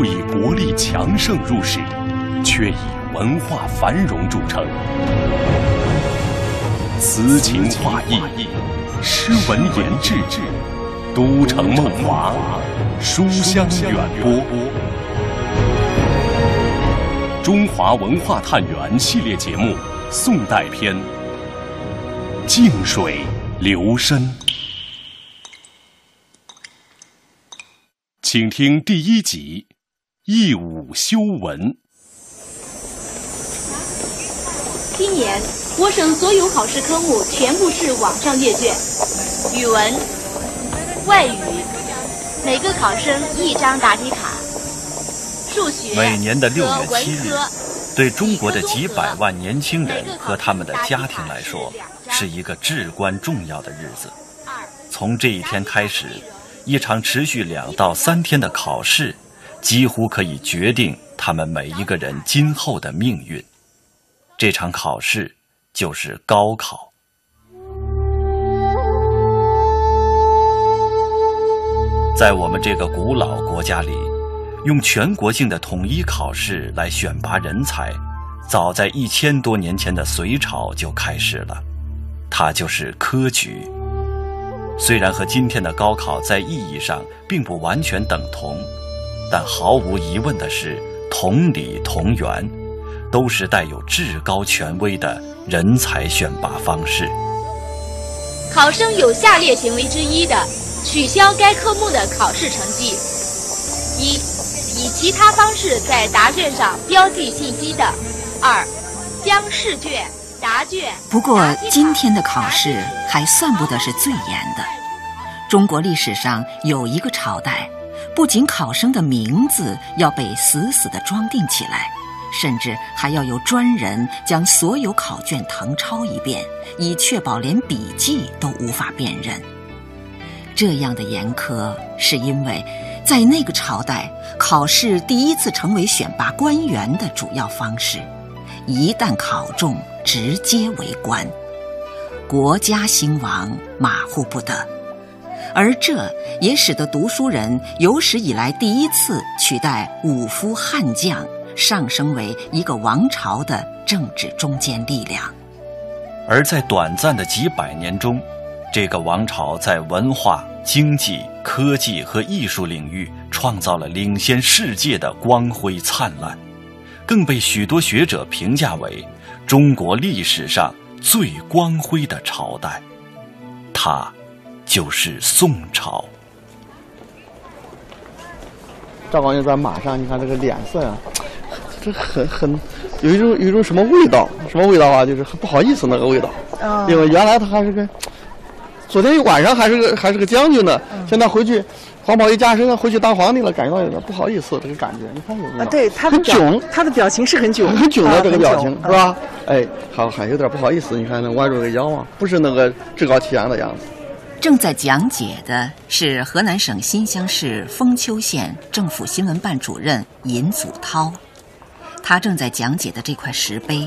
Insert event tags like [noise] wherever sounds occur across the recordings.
不以国力强盛入世，却以文化繁荣著称。词情画意，诗文言志，都城梦华，书香远播。中华文化探源系列节目《宋代篇》，静水流深。请听第一集《义武修文》。今年我省所有考试科目全部是网上阅卷，语文、外语，每个考生一张答题卡。数学每年的六月七日，对中国的几百万年轻人和他们的家庭来说，是一个至关重要的日子。从这一天开始，一场持续两到三天的考试，几乎可以决定他们每一个人今后的命运。这场考试就是高考。在我们这个古老国家里，用全国性的统一考试来选拔人才，早在一千多年前的隋朝就开始了，它就是科举。虽然和今天的高考在意义上并不完全等同，但毫无疑问的是，同理同源，都是带有至高权威的人才选拔方式。考生有下列行为之一的，取消该科目的考试成绩：一、以其他方式在答卷上标记信息的；二、将试卷、答卷。不过今天的考试还算不得是最严的。中国历史上有一个朝代，不仅考生的名字要被死死地装订起来，甚至还要有专人将所有考卷誊抄一遍，以确保连笔记都无法辨认。这样的严苛，是因为在那个朝代，考试第一次成为选拔官员的主要方式。一旦考中，直接为官，国家兴亡马虎不得。而这也使得读书人有史以来第一次取代武夫悍将，上升为一个王朝的政治中坚力量。而在短暂的几百年中，这个王朝在文化、经济、科技和艺术领域创造了领先世界的光辉灿烂，更被许多学者评价为中国历史上最光辉的朝代。它就是宋朝。赵匡胤在马上，你看这个脸色呀、[tsk] 这很很有一种有一种什么味道？什么味道啊？就是很不好意思那个味道。因为原来他还是个，昨天晚上还是个还是个将军呢，现在回去黄袍一加身，回去当皇帝了，感觉到有点不好意思这个感觉。你看有没有？啊，对，他的很囧，他的表情是很囧，很囧的这个表情、啊是？吧？哎，好，还有点不好意思。你看那弯着个腰啊，不是那个趾高气扬的样子。正在讲解的是河南省新乡市封丘县政府新闻办主任尹祖涛，他正在讲解的这块石碑，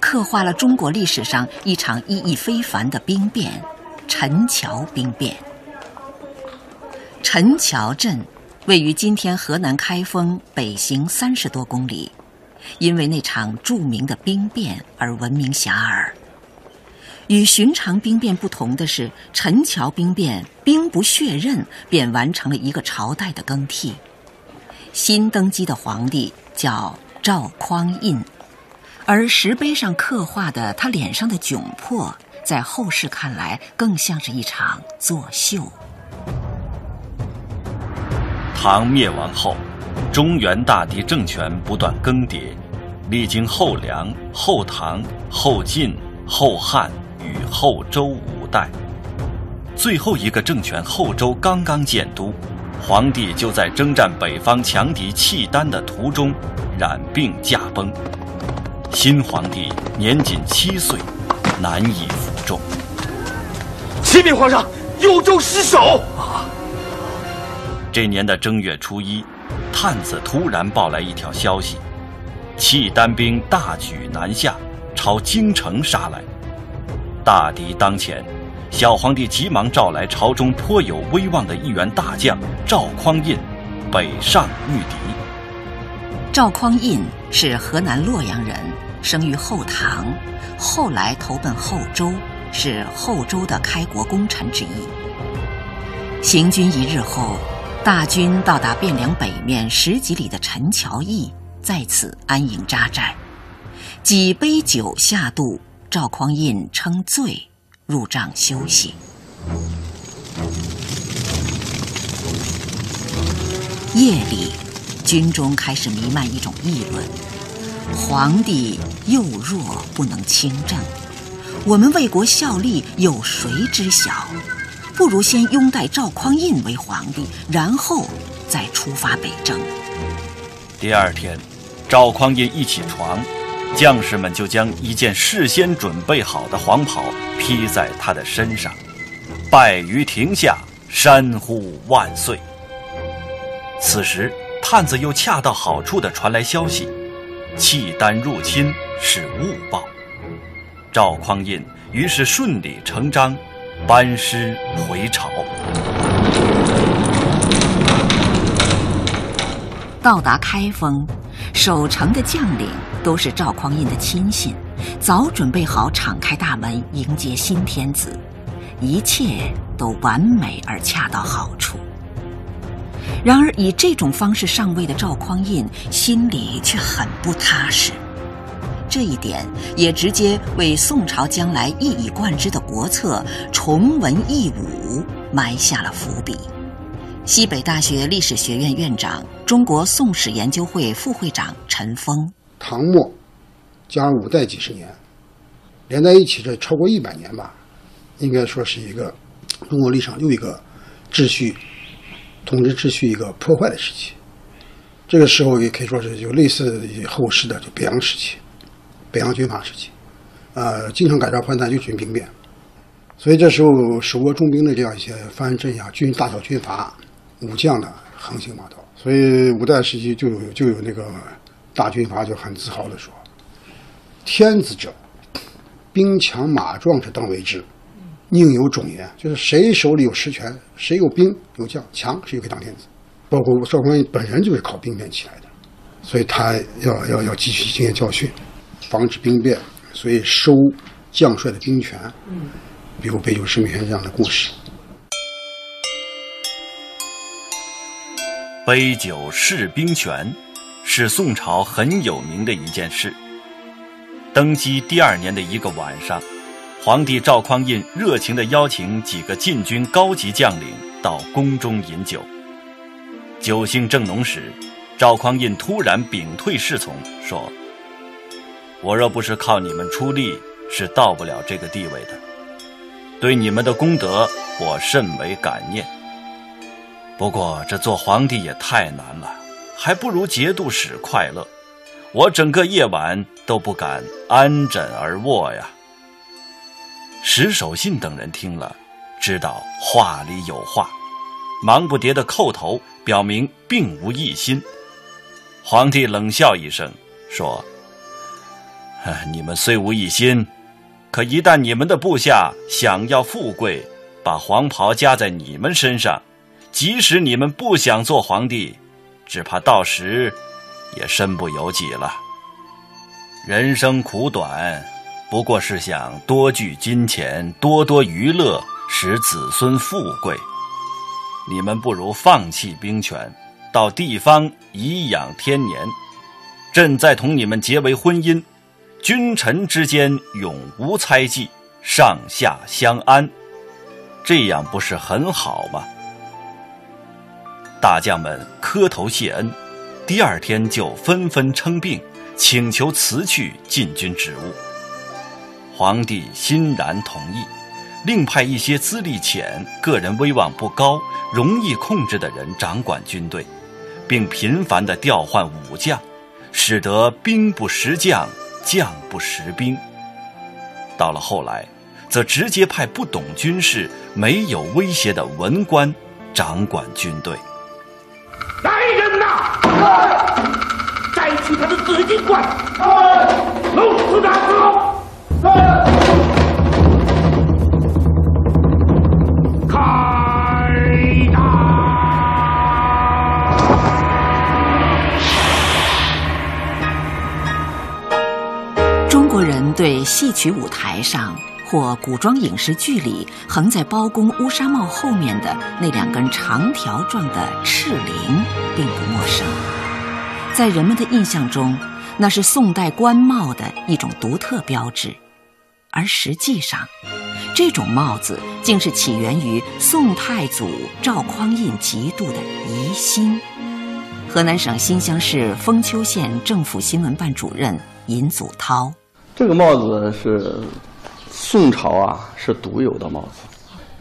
刻画了中国历史上一场意义非凡的兵变——陈桥兵变。陈桥镇位于今天河南开封北行三十多公里，因为那场著名的兵变而闻名遐迩。与寻常兵变不同的是，陈桥兵变兵不血刃便完成了一个朝代的更替。新登基的皇帝叫赵匡胤，而石碑上刻画的他脸上的窘迫，在后世看来更像是一场作秀。唐灭亡后，中原大地政权不断更迭，历经后梁、后唐、后晋、后汉与后周五代，最后一个政权后周刚刚建都，皇帝就在征战北方强敌契丹的途中染病驾崩。新皇帝年仅七岁，难以服众。启禀皇上，幽州失守。这年的正月初一，探子突然报来一条消息：契丹兵大举南下，朝京城杀来。大敌当前，小皇帝急忙召来朝中颇有威望的一员大将赵匡胤，北上御敌。赵匡胤是河南洛阳人，生于后唐，后来投奔后周，是后周的开国功臣之一。行军一日后，大军到达汴梁北面十几里的陈桥驿，在此安营扎寨。几杯酒下肚，赵匡胤称醉，入帐休息。夜里。军中开始弥漫一种议论：皇帝幼弱，不能亲政。我们为国效力，有谁知晓？不如先拥戴赵匡胤为皇帝，然后再出发北征。第二天，赵匡胤一起床，将士们就将一件事先准备好的黄袍披在他的身上，拜于庭下，山呼万岁。此时。探子又恰到好处地传来消息，契丹入侵是误报。赵匡胤于是顺理成章，班师回朝。到达开封，守城的将领都是赵匡胤的亲信，早准备好敞开大门迎接新天子，一切都完美而恰到好处。然而，以这种方式上位的赵匡胤心里却很不踏实，这一点也直接为宋朝将来一以贯之的国策“崇文抑武”埋下了伏笔。西北大学历史学院院长、中国宋史研究会副会长陈峰：唐末加五代几十年，连在一起这超过一百年吧，应该说是一个中国历史上又一个秩序。统治秩序一个破坏的时期，这个时候也可以说是就类似于后世的就北洋时期，北洋军阀时期，呃，经常改朝换代，又军兵变，所以这时候手握重兵的这样一些藩镇呀、军大小军阀、武将的横行霸道，所以五代时期就有就有那个大军阀就很自豪的说：“天子者，兵强马壮者当为之。”宁有种焉，就是谁手里有实权，谁有兵有将强，谁就可以当天子。包括赵匡胤本人就是靠兵变起来的，所以他要要要汲取经验教训，防止兵变，所以收将帅的兵权。嗯，比如北九十美元这样的故事。杯酒释兵权，是宋朝很有名的一件事。登基第二年的一个晚上。皇帝赵匡胤热情地邀请几个禁军高级将领到宫中饮酒。酒兴正浓时，赵匡胤突然屏退侍从，说：“我若不是靠你们出力，是到不了这个地位的。对你们的功德，我甚为感念。不过这做皇帝也太难了，还不如节度使快乐。我整个夜晚都不敢安枕而卧呀。”石守信等人听了，知道话里有话，忙不迭的叩头，表明并无异心。皇帝冷笑一声，说：“ [laughs] 你们虽无异心，可一旦你们的部下想要富贵，把黄袍加在你们身上，即使你们不想做皇帝，只怕到时也身不由己了。人生苦短。”不过是想多聚金钱，多多娱乐，使子孙富贵。你们不如放弃兵权，到地方颐养天年。朕再同你们结为婚姻，君臣之间永无猜忌，上下相安，这样不是很好吗？大将们磕头谢恩，第二天就纷纷称病，请求辞去禁军职务。皇帝欣然同意，另派一些资历浅、个人威望不高、容易控制的人掌管军队，并频繁地调换武将，使得兵不识将，将不识兵。到了后来，则直接派不懂军事、没有威胁的文官掌管军队。摘取他的紫金冠。龙四大四龙开打。中国人对戏曲舞台上。或古装影视剧里横在包公乌纱帽后面的那两根长条状的赤翎，并不陌生。在人们的印象中，那是宋代官帽的一种独特标志，而实际上，这种帽子竟是起源于宋太祖赵匡胤极度的疑心。河南省新乡市封丘县政府新闻办主任尹祖涛：这个帽子是宋朝啊是独有的帽子。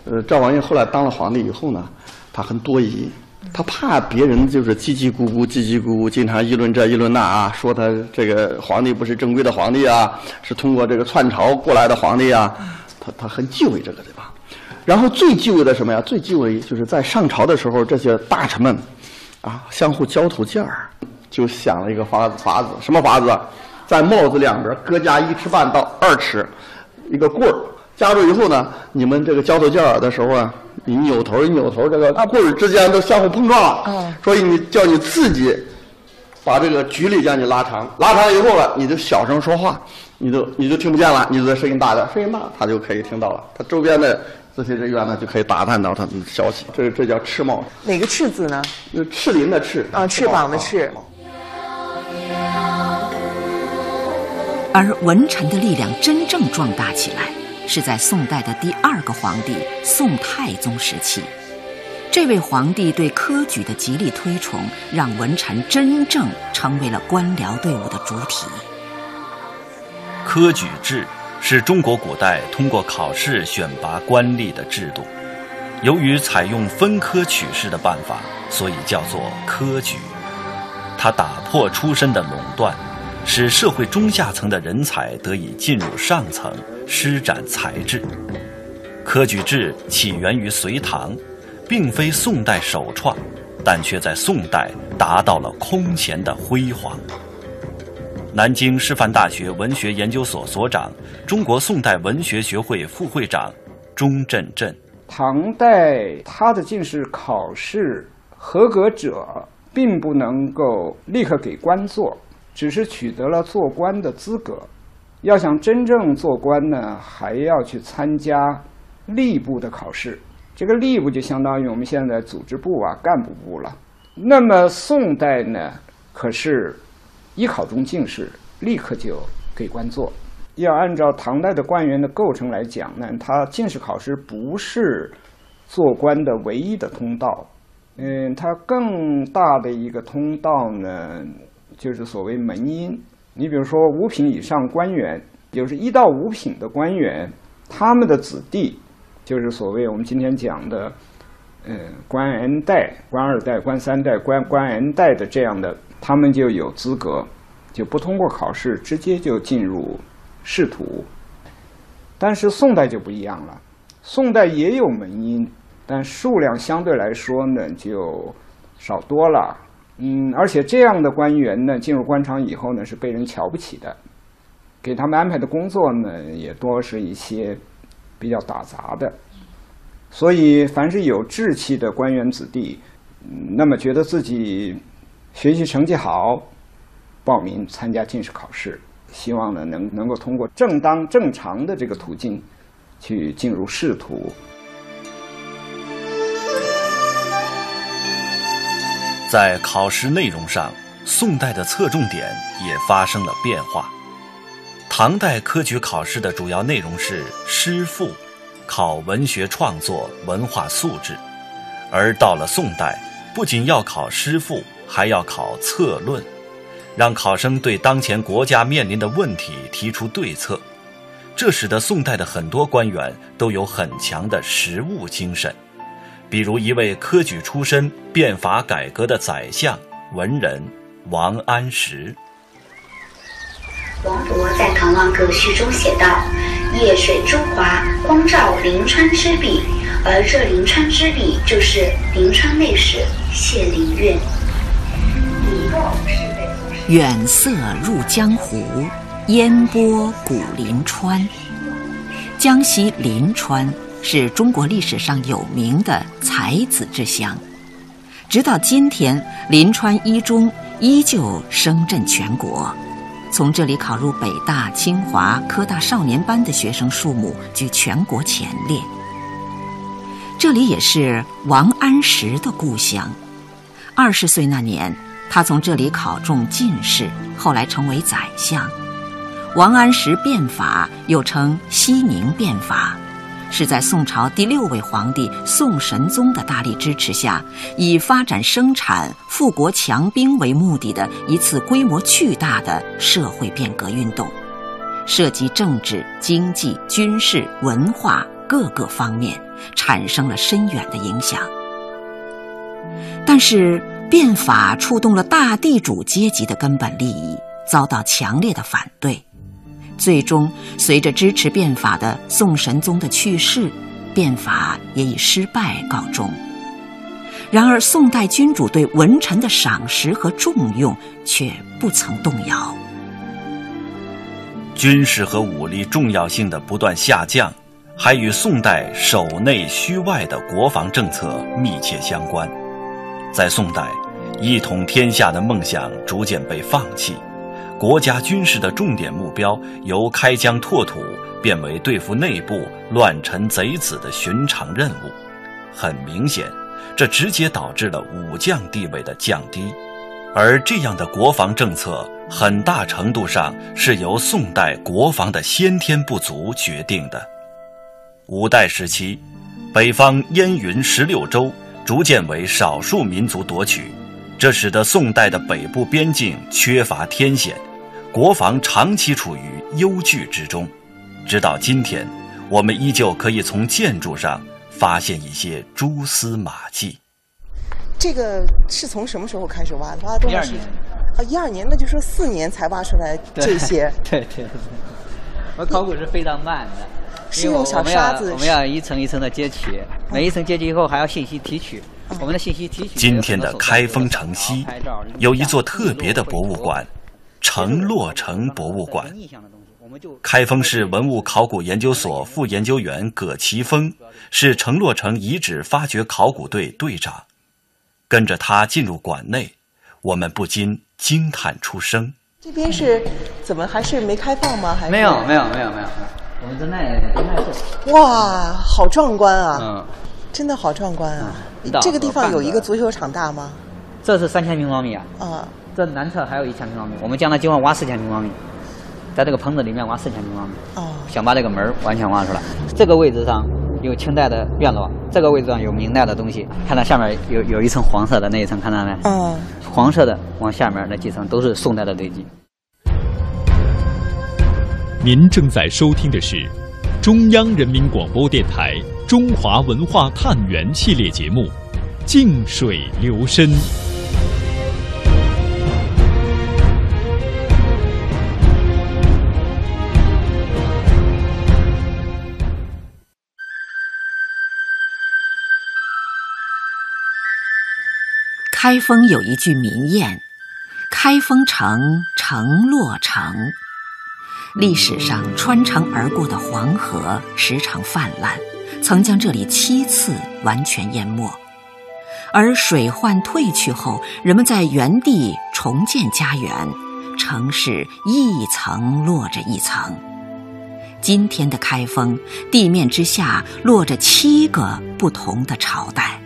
呃，赵王爷后来当了皇帝以后呢，他很多疑，他怕别人就是叽叽咕咕、叽叽咕咕，经常议论这议论那啊，说他这个皇帝不是正规的皇帝啊，是通过这个篡朝过来的皇帝啊，他他很忌讳这个，对吧？然后最忌讳的什么呀？最忌讳就是在上朝的时候，这些大臣们。啊，相互交头接耳，就想了一个法，法子什么法子？在帽子两边各加一尺半到二尺，一个棍儿夹住以后呢，你们这个交头接耳的时候啊，你扭头一扭头，这个棍儿之间都相互碰撞了。嗯。所以你叫你自己把这个距离将你拉长，拉长以后了，你就小声说话，你就你就听不见了，你就在声音大点，声音大他就可以听到了，他周边的。这些人员呢，就可以打探到他们的消息。这这叫赤帽。哪个赤字呢？赤林的赤。啊，翅膀的翅。而文臣的力量真正壮大起来，是在宋代的第二个皇帝宋太宗时期。这位皇帝对科举的极力推崇，让文臣真正成为了官僚队伍的主体。科举制。是中国古代通过考试选拔官吏的制度。由于采用分科取士的办法，所以叫做科举。它打破出身的垄断，使社会中下层的人才得以进入上层，施展才智。科举制起源于隋唐，并非宋代首创，但却在宋代达到了空前的辉煌。南京师范大学文学研究所所长、中国宋代文学学会副会长钟振振：唐代他的进士考试合格者，并不能够立刻给官做，只是取得了做官的资格。要想真正做官呢，还要去参加吏部的考试。这个吏部就相当于我们现在组织部啊、干部部了。那么宋代呢，可是。一考中进士，立刻就给官做。要按照唐代的官员的构成来讲呢，他进士考试不是做官的唯一的通道。嗯，他更大的一个通道呢，就是所谓门荫。你比如说五品以上官员，就是一到五品的官员，他们的子弟，就是所谓我们今天讲的，嗯，官 n 代、官二代、官三代、官官 n 代的这样的。他们就有资格，就不通过考试，直接就进入仕途。但是宋代就不一样了，宋代也有门荫，但数量相对来说呢就少多了。嗯，而且这样的官员呢，进入官场以后呢，是被人瞧不起的，给他们安排的工作呢，也多是一些比较打杂的。所以，凡是有志气的官员子弟，那么觉得自己。学习成绩好，报名参加进士考试，希望呢能能够通过正当正常的这个途径，去进入仕途。在考试内容上，宋代的侧重点也发生了变化。唐代科举考试的主要内容是诗赋，考文学创作、文化素质；而到了宋代，不仅要考诗赋。还要考策论，让考生对当前国家面临的问题提出对策，这使得宋代的很多官员都有很强的实务精神。比如一位科举出身、变法改革的宰相文人王安石。王勃在《滕王阁序》中写道：“夜水珠华，光照临川之笔。”而这临川之笔，就是临川内史谢灵运。远色入江湖，烟波古临川。江西临川是中国历史上有名的才子之乡，直到今天，临川一中依旧声震全国。从这里考入北大、清华、科大少年班的学生数目居全国前列。这里也是王安石的故乡。二十岁那年，他从这里考中进士，后来成为宰相。王安石变法又称西宁变法。是在宋朝第六位皇帝宋神宗的大力支持下，以发展生产、富国强兵为目的的一次规模巨大的社会变革运动，涉及政治、经济、军事、文化各个方面，产生了深远的影响。但是变法触动了大地主阶级的根本利益，遭到强烈的反对。最终，随着支持变法的宋神宗的去世，变法也以失败告终。然而，宋代君主对文臣的赏识和重用却不曾动摇。军事和武力重要性的不断下降，还与宋代守内虚外的国防政策密切相关。在宋代，一统天下的梦想逐渐被放弃。国家军事的重点目标由开疆拓土变为对付内部乱臣贼子的寻常任务，很明显，这直接导致了武将地位的降低，而这样的国防政策很大程度上是由宋代国防的先天不足决定的。五代时期，北方燕云十六州逐渐为少数民族夺取，这使得宋代的北部边境缺乏天险。国防长期处于忧惧之中，直到今天，我们依旧可以从建筑上发现一些蛛丝马迹。这个是从什么时候开始挖的？挖了多少年？啊，一二年，那就说四年才挖出来这些。[laughs] 对对对，我考古是非常慢的，是用小沙子。我们要一层一层的揭取，每一层揭取以后还要信息提取。我们的信息提取。今天的开封城西有一座特别的博物馆。城洛城博物馆，开封市文物考古研究所副研究员葛奇峰是城洛城遗址发掘考古队队长。跟着他进入馆内，我们不禁惊叹出声。这边是怎么还是没开放吗？还没有没有没有没有，我们正在正在做。哇，好壮观啊！嗯，真的好壮观啊！这个地方有一个足球场大吗？这是三千平方米啊！啊。这南侧还有一千平方米，我们将来计划挖四千平方米，在这个棚子里面挖四千平方米，哦，想把这个门完全挖出来。这个位置上有清代的院落，这个位置上有明代的东西。看到下面有有一层黄色的那一层，看到没？嗯，黄色的往下面那几层都是宋代的堆积。您正在收听的是中央人民广播电台《中华文化探源》系列节目《静水流深》。开封有一句名谚：“开封城，城落城。”历史上穿城而过的黄河时常泛滥，曾将这里七次完全淹没。而水患退去后，人们在原地重建家园，城市一层落着一层。今天的开封，地面之下落着七个不同的朝代。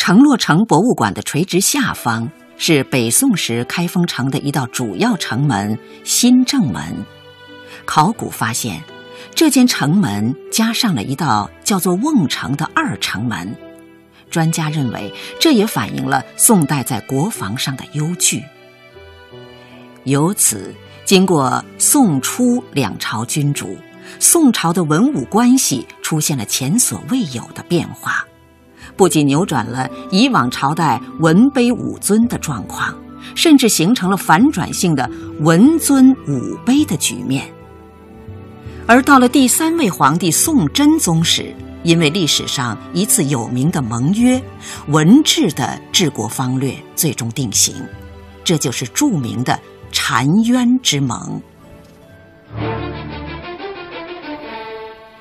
城洛城博物馆的垂直下方是北宋时开封城的一道主要城门——新正门。考古发现，这间城门加上了一道叫做瓮城的二城门。专家认为，这也反映了宋代在国防上的忧惧。由此，经过宋初两朝君主，宋朝的文武关系出现了前所未有的变化。不仅扭转了以往朝代文卑武尊的状况，甚至形成了反转性的文尊武卑的局面。而到了第三位皇帝宋真宗时，因为历史上一次有名的盟约——文治的治国方略最终定型，这就是著名的澶渊之盟。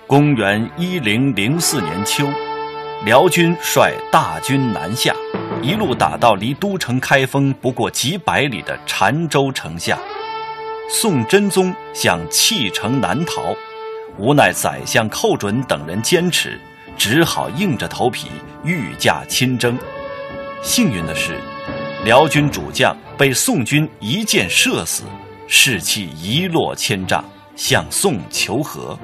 公元一零零四年秋。辽军率大军南下，一路打到离都城开封不过几百里的澶州城下。宋真宗想弃城南逃，无奈宰相寇准等人坚持，只好硬着头皮御驾亲征。幸运的是，辽军主将被宋军一箭射死，士气一落千丈，向宋求和。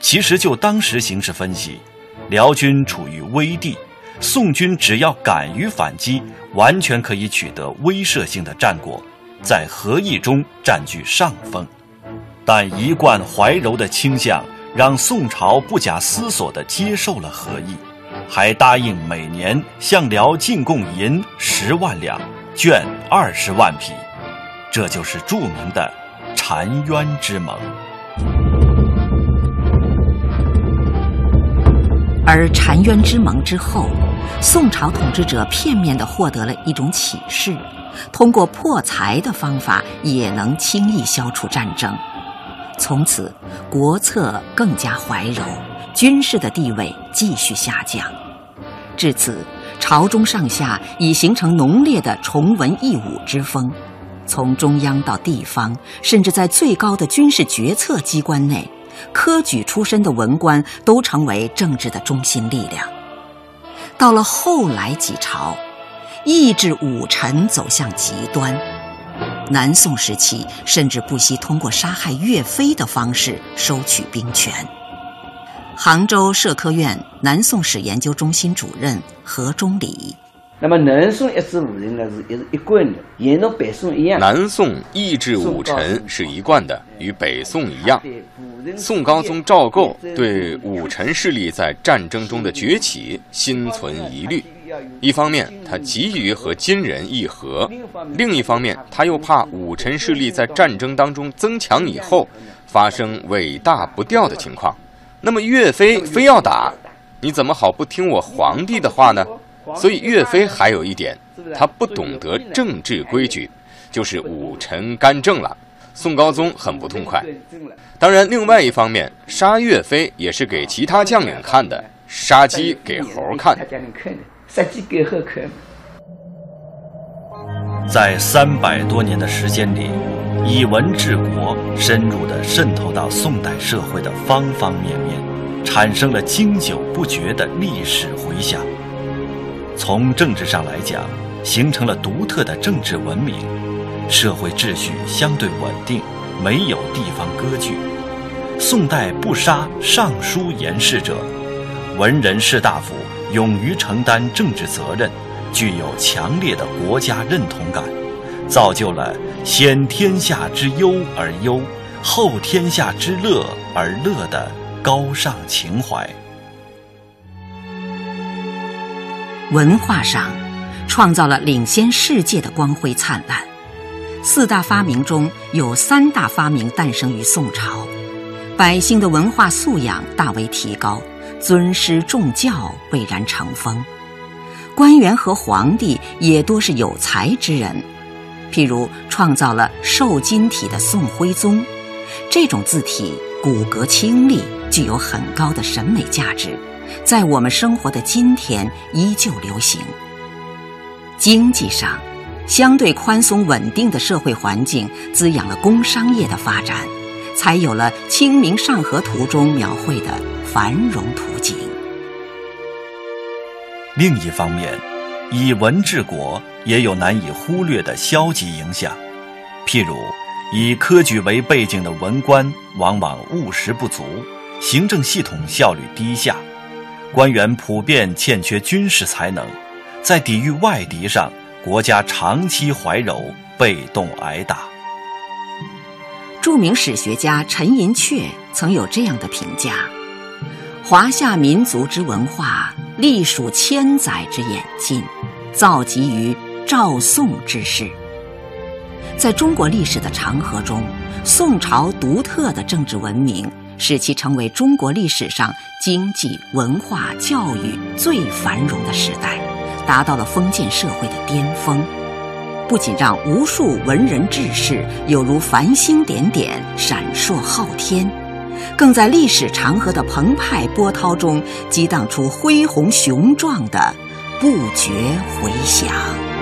其实就当时形势分析，辽军处于危地。宋军只要敢于反击，完全可以取得威慑性的战果，在和议中占据上风。但一贯怀柔的倾向，让宋朝不假思索地接受了和议，还答应每年向辽进贡银十万两、绢二十万匹。这就是著名的澶渊之盟。而澶渊之盟之后。宋朝统治者片面地获得了一种启示：通过破财的方法也能轻易消除战争。从此，国策更加怀柔，军事的地位继续下降。至此，朝中上下已形成浓烈的崇文抑武之风，从中央到地方，甚至在最高的军事决策机关内，科举出身的文官都成为政治的中心力量。到了后来几朝，抑制武臣走向极端。南宋时期，甚至不惜通过杀害岳飞的方式收取兵权。杭州社科院南宋史研究中心主任何忠礼。那么南宋一至五臣呢，是一是一贯的，沿着北宋一样。南宋抑制五臣是一贯的，与北宋一样。宋高宗赵构对武臣势力在战争中的崛起心存疑虑，一方面他急于和金人议和，另一方面他又怕武臣势力在战争当中增强以后发生尾大不掉的情况。那么岳飞非要打，你怎么好不听我皇帝的话呢？所以岳飞还有一点，他不懂得政治规矩，就是武臣干政了。宋高宗很不痛快。当然，另外一方面，杀岳飞也是给其他将领看的，杀鸡给猴看。杀鸡给猴看。在三百多年的时间里，以文治国深入地渗透到宋代社会的方方面面，产生了经久不绝的历史回响。从政治上来讲，形成了独特的政治文明。社会秩序相对稳定，没有地方割据。宋代不杀尚书言事者，文人士大夫勇于承担政治责任，具有强烈的国家认同感，造就了先天下之忧而忧，后天下之乐而乐的高尚情怀。文化上，创造了领先世界的光辉灿烂。四大发明中有三大发明诞生于宋朝，百姓的文化素养大为提高，尊师重教蔚然成风，官员和皇帝也多是有才之人。譬如创造了瘦金体的宋徽宗，这种字体骨骼清丽，具有很高的审美价值，在我们生活的今天依旧流行。经济上。相对宽松稳定的社会环境滋养了工商业的发展，才有了《清明上河图》中描绘的繁荣图景。另一方面，以文治国也有难以忽略的消极影响，譬如以科举为背景的文官往往务实不足，行政系统效率低下，官员普遍欠缺军事才能，在抵御外敌上。国家长期怀柔，被动挨打。著名史学家陈寅恪曾有这样的评价：“华夏民族之文化，历数千载之演进，造极于赵宋之世。”在中国历史的长河中，宋朝独特的政治文明，使其成为中国历史上经济、文化、教育最繁荣的时代。达到了封建社会的巅峰，不仅让无数文人志士有如繁星点点闪烁昊天，更在历史长河的澎湃波涛中激荡出恢宏雄壮的不绝回响。